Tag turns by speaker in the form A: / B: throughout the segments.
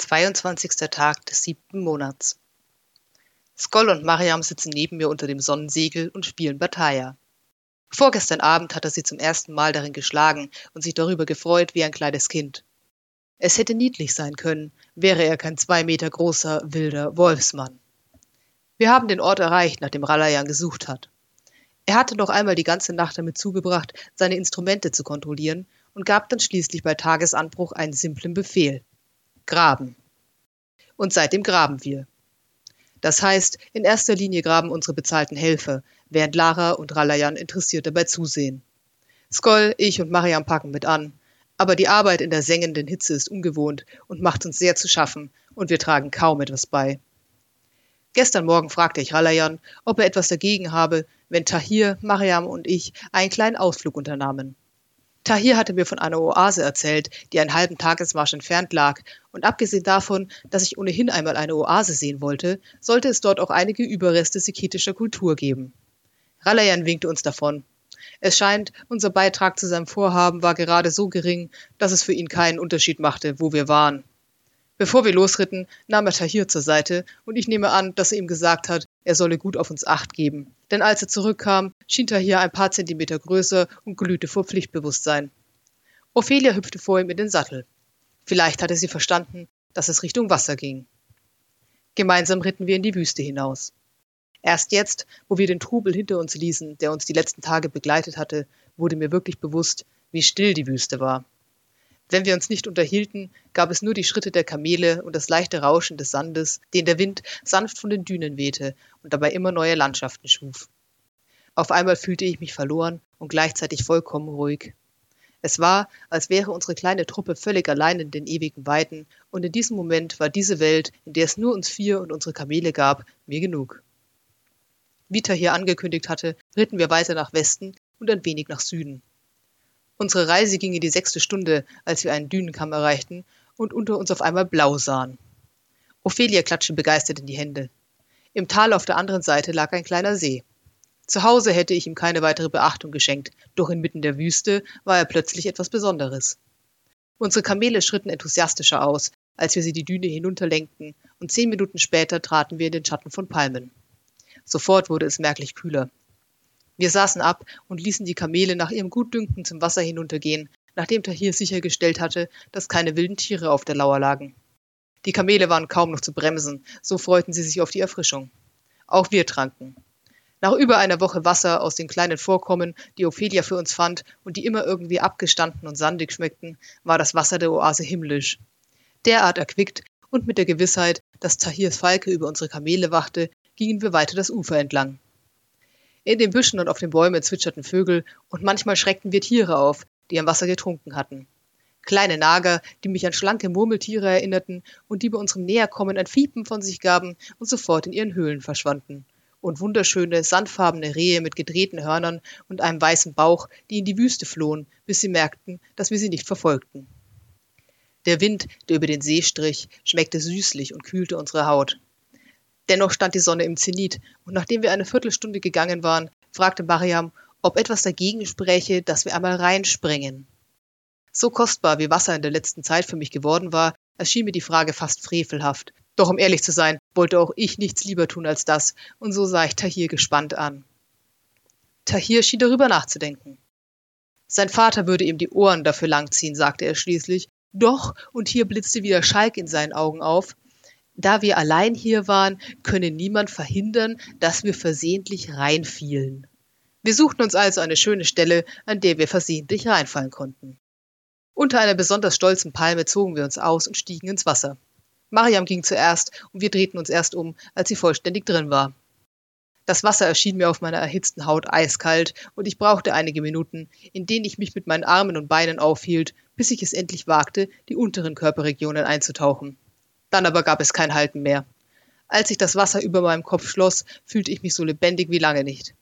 A: 22. Tag des siebten Monats. Skoll und Mariam sitzen neben mir unter dem Sonnensegel und spielen Bataille. Vorgestern Abend hat er sie zum ersten Mal darin geschlagen und sich darüber gefreut wie ein kleines Kind. Es hätte niedlich sein können, wäre er kein zwei Meter großer, wilder Wolfsmann. Wir haben den Ort erreicht, nach dem Ralayan gesucht hat. Er hatte noch einmal die ganze Nacht damit zugebracht, seine Instrumente zu kontrollieren und gab dann schließlich bei Tagesanbruch einen simplen Befehl graben. Und seitdem graben wir. Das heißt, in erster Linie graben unsere bezahlten Helfer, während Lara und Ralayan interessiert dabei zusehen. Skoll, ich und Mariam packen mit an. Aber die Arbeit in der sengenden Hitze ist ungewohnt und macht uns sehr zu schaffen, und wir tragen kaum etwas bei. Gestern Morgen fragte ich Ralayan, ob er etwas dagegen habe, wenn Tahir, Mariam und ich einen kleinen Ausflug unternahmen. Tahir hatte mir von einer Oase erzählt, die einen halben Tagesmarsch entfernt lag, und abgesehen davon, dass ich ohnehin einmal eine Oase sehen wollte, sollte es dort auch einige Überreste sikitischer Kultur geben. Ralayan winkte uns davon. Es scheint, unser Beitrag zu seinem Vorhaben war gerade so gering, dass es für ihn keinen Unterschied machte, wo wir waren. Bevor wir losritten, nahm er Tahir zur Seite, und ich nehme an, dass er ihm gesagt hat, er solle gut auf uns acht geben. Denn als er zurückkam, schien Tahir ein paar Zentimeter größer und glühte vor Pflichtbewusstsein. Ophelia hüpfte vor ihm in den Sattel. Vielleicht hatte sie verstanden, dass es Richtung Wasser ging. Gemeinsam ritten wir in die Wüste hinaus. Erst jetzt, wo wir den Trubel hinter uns ließen, der uns die letzten Tage begleitet hatte, wurde mir wirklich bewusst, wie still die Wüste war. Wenn wir uns nicht unterhielten, gab es nur die Schritte der Kamele und das leichte Rauschen des Sandes, den der Wind sanft von den Dünen wehte und dabei immer neue Landschaften schuf. Auf einmal fühlte ich mich verloren und gleichzeitig vollkommen ruhig. Es war, als wäre unsere kleine Truppe völlig allein in den ewigen Weiten, und in diesem Moment war diese Welt, in der es nur uns vier und unsere Kamele gab, mir genug. Vita hier angekündigt hatte, ritten wir weiter nach Westen und ein wenig nach Süden. Unsere Reise ging in die sechste Stunde, als wir einen Dünenkamm erreichten und unter uns auf einmal blau sahen. Ophelia klatschte begeistert in die Hände. Im Tal auf der anderen Seite lag ein kleiner See. Zu Hause hätte ich ihm keine weitere Beachtung geschenkt, doch inmitten der Wüste war er plötzlich etwas Besonderes. Unsere Kamele schritten enthusiastischer aus, als wir sie die Düne hinunterlenkten, und zehn Minuten später traten wir in den Schatten von Palmen. Sofort wurde es merklich kühler. Wir saßen ab und ließen die Kamele nach ihrem Gutdünken zum Wasser hinuntergehen, nachdem Tahir sichergestellt hatte, dass keine wilden Tiere auf der Lauer lagen. Die Kamele waren kaum noch zu bremsen, so freuten sie sich auf die Erfrischung. Auch wir tranken. Nach über einer Woche Wasser aus den kleinen Vorkommen, die Ophelia für uns fand und die immer irgendwie abgestanden und sandig schmeckten, war das Wasser der Oase himmlisch. Derart erquickt und mit der Gewissheit, dass Tahirs Falke über unsere Kamele wachte, gingen wir weiter das Ufer entlang. In den Büschen und auf den Bäumen zwitscherten Vögel und manchmal schreckten wir Tiere auf, die am Wasser getrunken hatten. Kleine Nager, die mich an schlanke Murmeltiere erinnerten und die bei unserem Näherkommen ein Fiepen von sich gaben und sofort in ihren Höhlen verschwanden. Und wunderschöne, sandfarbene Rehe mit gedrehten Hörnern und einem weißen Bauch, die in die Wüste flohen, bis sie merkten, dass wir sie nicht verfolgten. Der Wind, der über den See strich, schmeckte süßlich und kühlte unsere Haut. Dennoch stand die Sonne im Zenit, und nachdem wir eine Viertelstunde gegangen waren, fragte Mariam, ob etwas dagegen spräche, dass wir einmal reinspringen. So kostbar wie Wasser in der letzten Zeit für mich geworden war, erschien mir die Frage fast frevelhaft. Doch um ehrlich zu sein, wollte auch ich nichts lieber tun als das, und so sah ich Tahir gespannt an. Tahir schien darüber nachzudenken. Sein Vater würde ihm die Ohren dafür langziehen, sagte er schließlich. Doch, und hier blitzte wieder Schalk in seinen Augen auf, da wir allein hier waren, könne niemand verhindern, dass wir versehentlich reinfielen. Wir suchten uns also eine schöne Stelle, an der wir versehentlich reinfallen konnten. Unter einer besonders stolzen Palme zogen wir uns aus und stiegen ins Wasser. Mariam ging zuerst und wir drehten uns erst um, als sie vollständig drin war. Das Wasser erschien mir auf meiner erhitzten Haut eiskalt und ich brauchte einige Minuten, in denen ich mich mit meinen Armen und Beinen aufhielt, bis ich es endlich wagte, die unteren Körperregionen einzutauchen. Dann aber gab es kein Halten mehr. Als sich das Wasser über meinem Kopf schloss, fühlte ich mich so lebendig wie lange nicht.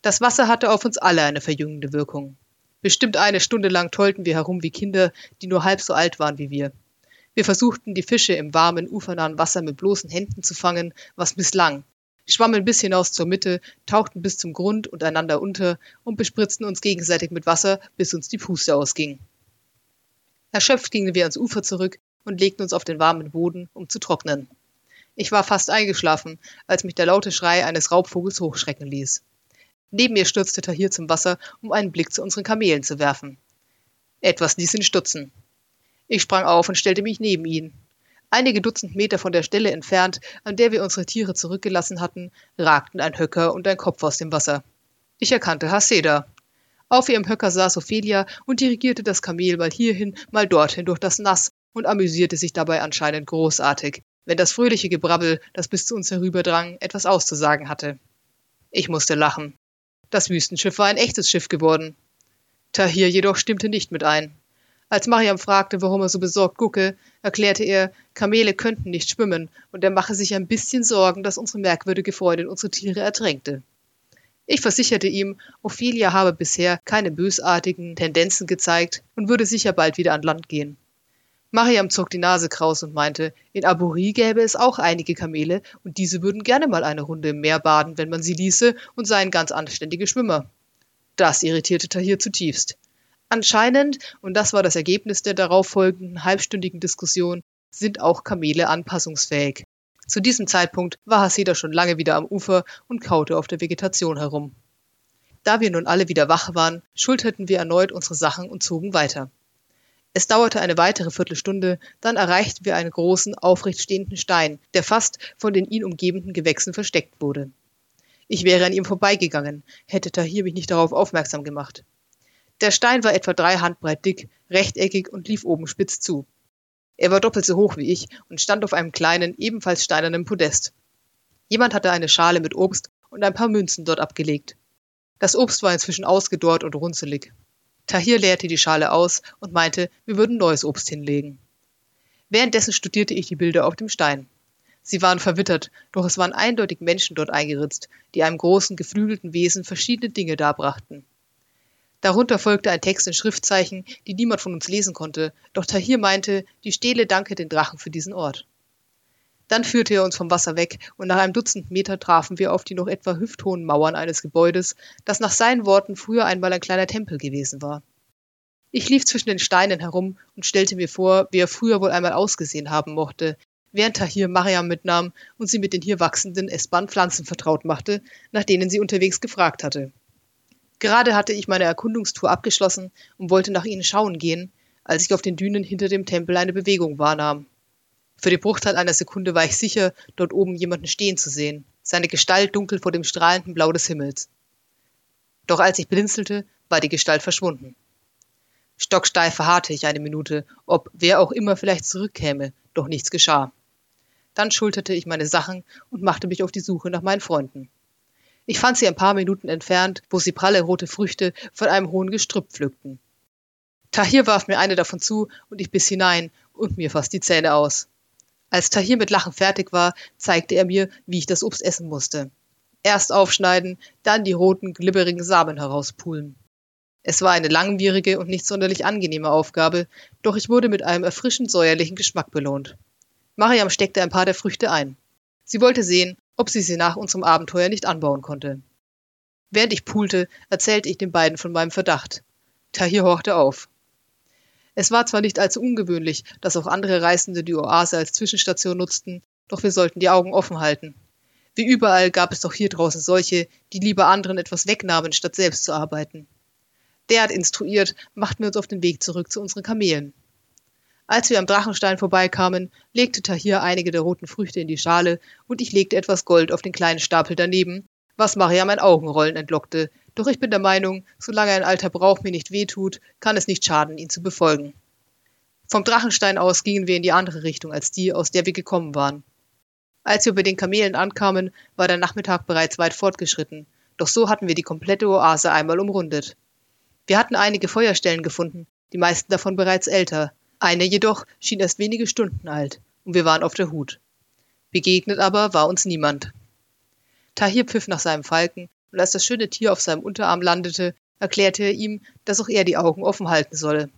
A: Das Wasser hatte auf uns alle eine verjüngende Wirkung. Bestimmt eine Stunde lang tollten wir herum wie Kinder, die nur halb so alt waren wie wir. Wir versuchten, die Fische im warmen, ufernahen Wasser mit bloßen Händen zu fangen, was misslang. Schwammen bis hinaus zur Mitte, tauchten bis zum Grund und einander unter und bespritzten uns gegenseitig mit Wasser, bis uns die Puste ausging. Erschöpft gingen wir ans Ufer zurück und legten uns auf den warmen Boden, um zu trocknen. Ich war fast eingeschlafen, als mich der laute Schrei eines Raubvogels hochschrecken ließ. Neben mir stürzte Tahir zum Wasser, um einen Blick zu unseren Kamelen zu werfen. Etwas ließ ihn stutzen. Ich sprang auf und stellte mich neben ihn. Einige Dutzend Meter von der Stelle entfernt, an der wir unsere Tiere zurückgelassen hatten, ragten ein Höcker und ein Kopf aus dem Wasser. Ich erkannte Haseda. Auf ihrem Höcker saß Ophelia und dirigierte das Kamel mal hierhin, mal dorthin durch das Nass und amüsierte sich dabei anscheinend großartig, wenn das fröhliche Gebrabbel, das bis zu uns herüberdrang, etwas auszusagen hatte. Ich musste lachen. Das Wüstenschiff war ein echtes Schiff geworden. Tahir jedoch stimmte nicht mit ein. Als Mariam fragte, warum er so besorgt gucke, erklärte er, Kamele könnten nicht schwimmen und er mache sich ein bisschen Sorgen, dass unsere merkwürdige Freundin unsere Tiere ertränkte. Ich versicherte ihm, Ophelia habe bisher keine bösartigen Tendenzen gezeigt und würde sicher bald wieder an Land gehen. Mariam zog die Nase kraus und meinte, in Aburi gäbe es auch einige Kamele und diese würden gerne mal eine Runde im Meer baden, wenn man sie ließe, und seien ganz anständige Schwimmer. Das irritierte Tahir zutiefst. Anscheinend, und das war das Ergebnis der darauffolgenden halbstündigen Diskussion, sind auch Kamele anpassungsfähig. Zu diesem Zeitpunkt war Haseda schon lange wieder am Ufer und kaute auf der Vegetation herum. Da wir nun alle wieder wach waren, schulterten wir erneut unsere Sachen und zogen weiter. Es dauerte eine weitere Viertelstunde, dann erreichten wir einen großen, aufrecht stehenden Stein, der fast von den ihn umgebenden Gewächsen versteckt wurde. Ich wäre an ihm vorbeigegangen, hätte Tahir mich nicht darauf aufmerksam gemacht. Der Stein war etwa drei Handbreit dick, rechteckig und lief oben spitz zu. Er war doppelt so hoch wie ich und stand auf einem kleinen, ebenfalls steinernen Podest. Jemand hatte eine Schale mit Obst und ein paar Münzen dort abgelegt. Das Obst war inzwischen ausgedorrt und runzelig. Tahir leerte die Schale aus und meinte, wir würden neues Obst hinlegen. Währenddessen studierte ich die Bilder auf dem Stein. Sie waren verwittert, doch es waren eindeutig Menschen dort eingeritzt, die einem großen, geflügelten Wesen verschiedene Dinge darbrachten. Darunter folgte ein Text in Schriftzeichen, die niemand von uns lesen konnte, doch Tahir meinte, die Stele danke den Drachen für diesen Ort. Dann führte er uns vom Wasser weg, und nach einem Dutzend Meter trafen wir auf die noch etwa hüfthohen Mauern eines Gebäudes, das nach seinen Worten früher einmal ein kleiner Tempel gewesen war. Ich lief zwischen den Steinen herum und stellte mir vor, wie er früher wohl einmal ausgesehen haben mochte, während Tahir Mariam mitnahm und sie mit den hier wachsenden, essbaren Pflanzen vertraut machte, nach denen sie unterwegs gefragt hatte. Gerade hatte ich meine Erkundungstour abgeschlossen und wollte nach ihnen schauen gehen, als ich auf den Dünen hinter dem Tempel eine Bewegung wahrnahm. Für die Bruchteil einer Sekunde war ich sicher, dort oben jemanden stehen zu sehen, seine Gestalt dunkel vor dem strahlenden Blau des Himmels. Doch als ich blinzelte, war die Gestalt verschwunden. Stocksteif verharrte ich eine Minute, ob wer auch immer vielleicht zurückkäme, doch nichts geschah. Dann schulterte ich meine Sachen und machte mich auf die Suche nach meinen Freunden. Ich fand sie ein paar Minuten entfernt, wo sie pralle rote Früchte von einem hohen Gestrüpp pflückten. Tahir warf mir eine davon zu und ich biss hinein und mir fast die Zähne aus. Als Tahir mit Lachen fertig war, zeigte er mir, wie ich das Obst essen musste. Erst aufschneiden, dann die roten, glibberigen Samen herauspulen. Es war eine langwierige und nicht sonderlich angenehme Aufgabe, doch ich wurde mit einem erfrischend säuerlichen Geschmack belohnt. Mariam steckte ein paar der Früchte ein. Sie wollte sehen, ob sie sie nach unserem Abenteuer nicht anbauen konnte. Während ich poolte, erzählte ich den beiden von meinem Verdacht. Tahir horchte auf. Es war zwar nicht allzu ungewöhnlich, dass auch andere Reisende die Oase als Zwischenstation nutzten, doch wir sollten die Augen offen halten. Wie überall gab es doch hier draußen solche, die lieber anderen etwas wegnahmen, statt selbst zu arbeiten. Derart instruiert machten wir uns auf den Weg zurück zu unseren Kamelen. Als wir am Drachenstein vorbeikamen, legte Tahir einige der roten Früchte in die Schale und ich legte etwas Gold auf den kleinen Stapel daneben, was Mariam ein Augenrollen entlockte. Doch ich bin der Meinung, solange ein alter Brauch mir nicht wehtut, kann es nicht schaden, ihn zu befolgen. Vom Drachenstein aus gingen wir in die andere Richtung als die, aus der wir gekommen waren. Als wir bei den Kamelen ankamen, war der Nachmittag bereits weit fortgeschritten, doch so hatten wir die komplette Oase einmal umrundet. Wir hatten einige Feuerstellen gefunden, die meisten davon bereits älter, eine jedoch schien erst wenige Stunden alt, und wir waren auf der Hut. Begegnet aber war uns niemand. Tahir pfiff nach seinem Falken, und als das schöne Tier auf seinem Unterarm landete, erklärte er ihm, dass auch er die Augen offen halten solle.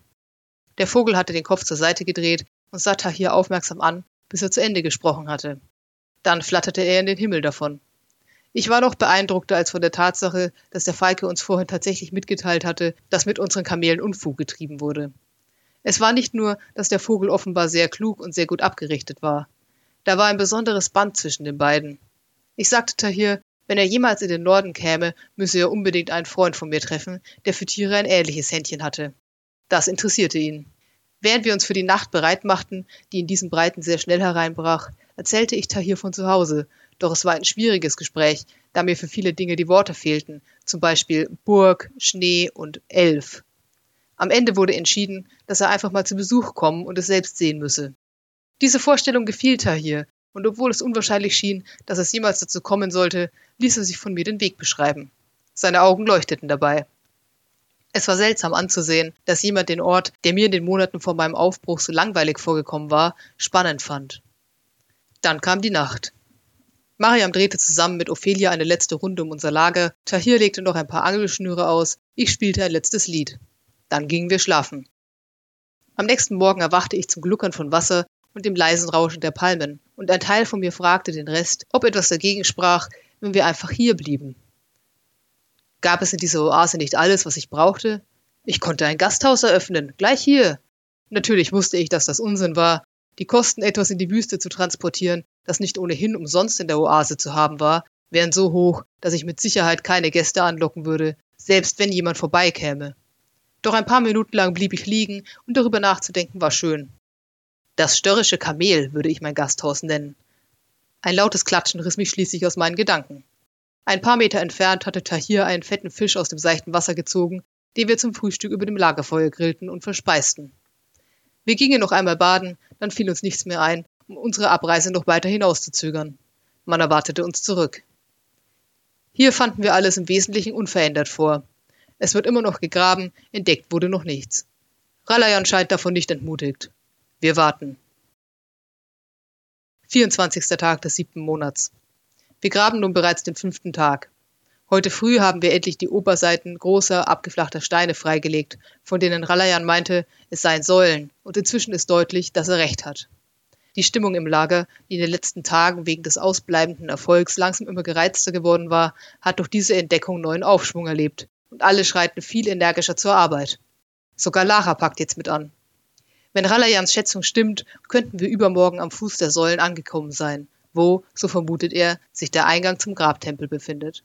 A: Der Vogel hatte den Kopf zur Seite gedreht und sah Tahir aufmerksam an, bis er zu Ende gesprochen hatte. Dann flatterte er in den Himmel davon. Ich war noch beeindruckter als von der Tatsache, dass der Falke uns vorhin tatsächlich mitgeteilt hatte, dass mit unseren Kamelen Unfug getrieben wurde. Es war nicht nur, dass der Vogel offenbar sehr klug und sehr gut abgerichtet war. Da war ein besonderes Band zwischen den beiden. Ich sagte Tahir, wenn er jemals in den Norden käme, müsse er unbedingt einen Freund von mir treffen, der für Tiere ein ähnliches Händchen hatte. Das interessierte ihn. Während wir uns für die Nacht bereit machten, die in diesen Breiten sehr schnell hereinbrach, erzählte ich Tahir von zu Hause, doch es war ein schwieriges Gespräch, da mir für viele Dinge die Worte fehlten, zum Beispiel Burg, Schnee und Elf. Am Ende wurde entschieden, dass er einfach mal zu Besuch kommen und es selbst sehen müsse. Diese Vorstellung gefiel Tahir, und obwohl es unwahrscheinlich schien, dass es jemals dazu kommen sollte, ließ er sich von mir den Weg beschreiben. Seine Augen leuchteten dabei. Es war seltsam anzusehen, dass jemand den Ort, der mir in den Monaten vor meinem Aufbruch so langweilig vorgekommen war, spannend fand. Dann kam die Nacht. Mariam drehte zusammen mit Ophelia eine letzte Runde um unser Lager, Tahir legte noch ein paar Angelschnüre aus, ich spielte ein letztes Lied. Dann gingen wir schlafen. Am nächsten Morgen erwachte ich zum Gluckern von Wasser und dem leisen Rauschen der Palmen, und ein Teil von mir fragte den Rest, ob etwas dagegen sprach, wenn wir einfach hier blieben. Gab es in dieser Oase nicht alles, was ich brauchte? Ich konnte ein Gasthaus eröffnen, gleich hier. Natürlich wusste ich, dass das Unsinn war. Die Kosten, etwas in die Wüste zu transportieren, das nicht ohnehin umsonst in der Oase zu haben war, wären so hoch, dass ich mit Sicherheit keine Gäste anlocken würde, selbst wenn jemand vorbeikäme. Doch ein paar Minuten lang blieb ich liegen und darüber nachzudenken war schön. Das störrische Kamel würde ich mein Gasthaus nennen. Ein lautes Klatschen riss mich schließlich aus meinen Gedanken. Ein paar Meter entfernt hatte Tahir einen fetten Fisch aus dem seichten Wasser gezogen, den wir zum Frühstück über dem Lagerfeuer grillten und verspeisten. Wir gingen noch einmal baden, dann fiel uns nichts mehr ein, um unsere Abreise noch weiter hinauszuzögern. Man erwartete uns zurück. Hier fanden wir alles im Wesentlichen unverändert vor. Es wird immer noch gegraben, entdeckt wurde noch nichts. Ralayan scheint davon nicht entmutigt. Wir warten. 24. Tag des siebten Monats. Wir graben nun bereits den fünften Tag. Heute früh haben wir endlich die Oberseiten großer, abgeflachter Steine freigelegt, von denen Ralayan meinte, es seien Säulen, und inzwischen ist deutlich, dass er recht hat. Die Stimmung im Lager, die in den letzten Tagen wegen des ausbleibenden Erfolgs langsam immer gereizter geworden war, hat durch diese Entdeckung neuen Aufschwung erlebt, und alle schreiten viel energischer zur Arbeit. Sogar Lara packt jetzt mit an. Wenn Ralayans Schätzung stimmt, könnten wir übermorgen am Fuß der Säulen angekommen sein, wo, so vermutet er, sich der Eingang zum Grabtempel befindet.